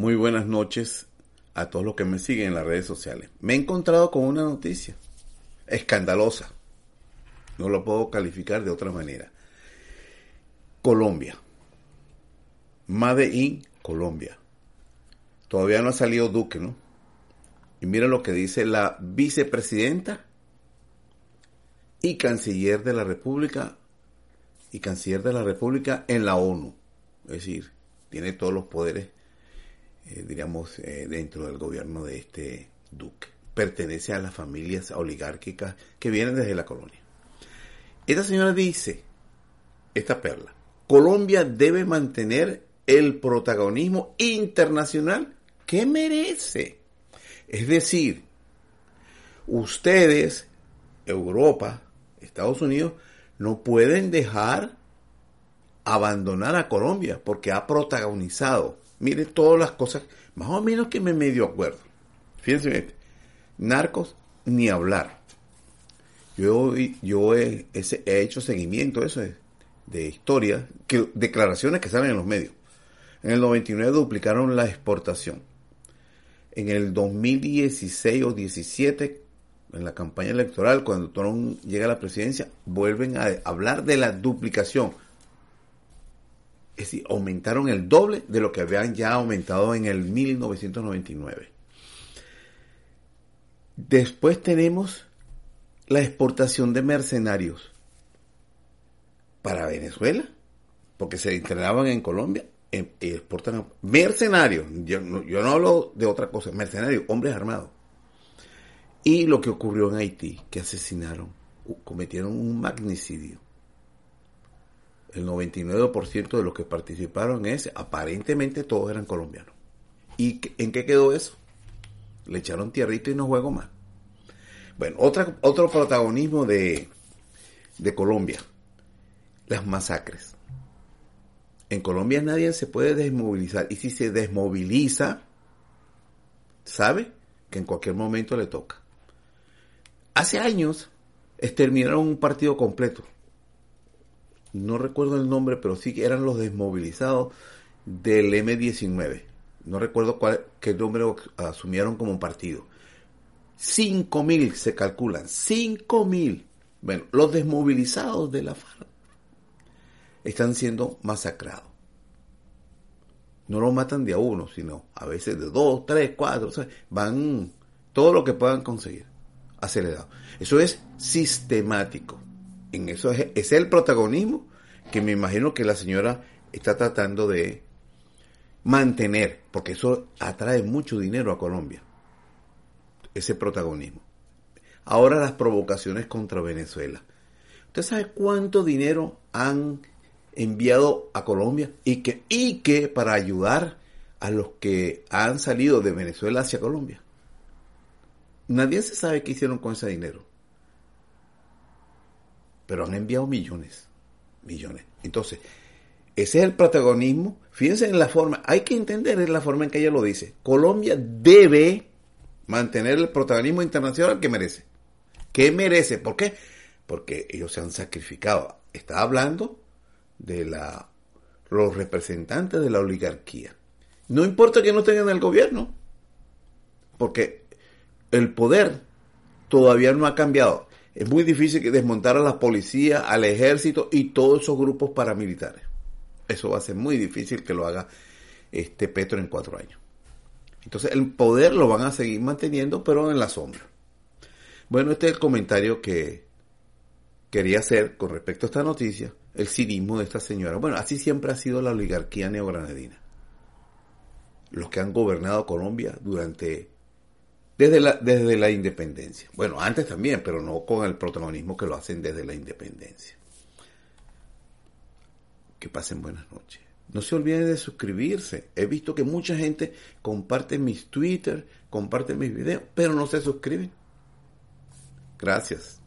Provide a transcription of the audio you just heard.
Muy buenas noches a todos los que me siguen en las redes sociales. Me he encontrado con una noticia escandalosa. No lo puedo calificar de otra manera. Colombia. Made in Colombia. Todavía no ha salido Duque, ¿no? Y mira lo que dice la vicepresidenta y canciller de la República y canciller de la República en la ONU. Es decir, tiene todos los poderes eh, diríamos, eh, dentro del gobierno de este duque. Pertenece a las familias oligárquicas que vienen desde la colonia. Esta señora dice, esta perla, Colombia debe mantener el protagonismo internacional que merece. Es decir, ustedes, Europa, Estados Unidos, no pueden dejar abandonar a Colombia porque ha protagonizado Mire todas las cosas, más o menos que me medio acuerdo. Fíjense bien, narcos, ni hablar. Yo, yo he, hecho seguimiento eso de, de historia, que, declaraciones que salen en los medios. En el 99 duplicaron la exportación. En el 2016 o 17, en la campaña electoral, cuando Trump llega a la presidencia, vuelven a hablar de la duplicación es decir, aumentaron el doble de lo que habían ya aumentado en el 1999. Después tenemos la exportación de mercenarios para Venezuela, porque se entrenaban en Colombia em, exportan mercenarios. No, yo no hablo de otra cosa, mercenarios, hombres armados. Y lo que ocurrió en Haití, que asesinaron, cometieron un magnicidio el 99% de los que participaron en ese, aparentemente todos eran colombianos. ¿Y en qué quedó eso? Le echaron tierrito y no juego más. Bueno, otra, otro protagonismo de, de Colombia, las masacres. En Colombia nadie se puede desmovilizar y si se desmoviliza, sabe que en cualquier momento le toca. Hace años exterminaron un partido completo no recuerdo el nombre, pero sí que eran los desmovilizados del M19. No recuerdo cuál, qué número asumieron como partido. 5.000 se calculan, 5.000. Bueno, los desmovilizados de la FARC están siendo masacrados. No los matan de a uno, sino a veces de dos, tres, cuatro. van todo lo que puedan conseguir acelerado. Eso es sistemático en eso es, el protagonismo que me imagino que la señora está tratando de mantener, porque eso atrae mucho dinero a Colombia, ese protagonismo. Ahora las provocaciones contra Venezuela. ¿Usted sabe cuánto dinero han enviado a Colombia y que, y que para ayudar a los que han salido de Venezuela hacia Colombia? Nadie se sabe qué hicieron con ese dinero pero han enviado millones, millones. Entonces, ese es el protagonismo. Fíjense en la forma, hay que entender en la forma en que ella lo dice. Colombia debe mantener el protagonismo internacional que merece. ¿Qué merece? ¿Por qué? Porque ellos se han sacrificado. Está hablando de la, los representantes de la oligarquía. No importa que no tengan el gobierno, porque el poder todavía no ha cambiado es muy difícil que desmontar a la policía, al ejército y todos esos grupos paramilitares. Eso va a ser muy difícil que lo haga este Petro en cuatro años. Entonces el poder lo van a seguir manteniendo, pero en la sombra. Bueno, este es el comentario que quería hacer con respecto a esta noticia, el cinismo de esta señora. Bueno, así siempre ha sido la oligarquía neogranadina. Los que han gobernado Colombia durante desde la, desde la independencia. Bueno, antes también, pero no con el protagonismo que lo hacen desde la independencia. Que pasen buenas noches. No se olviden de suscribirse. He visto que mucha gente comparte mis Twitter, comparte mis videos, pero no se suscriben. Gracias.